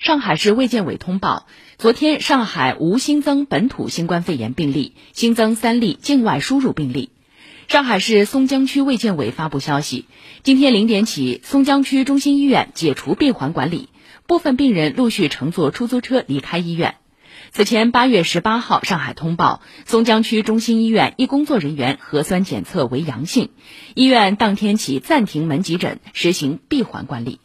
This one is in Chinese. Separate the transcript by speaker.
Speaker 1: 上海市卫健委通报，昨天上海无新增本土新冠肺炎病例，新增三例境外输入病例。上海市松江区卫健委发布消息，今天零点起，松江区中心医院解除闭环管理，部分病人陆续乘坐出租车离开医院。此前八月十八号，上海通报，松江区中心医院一工作人员核酸检测为阳性，医院当天起暂停门急诊，实行闭环管理。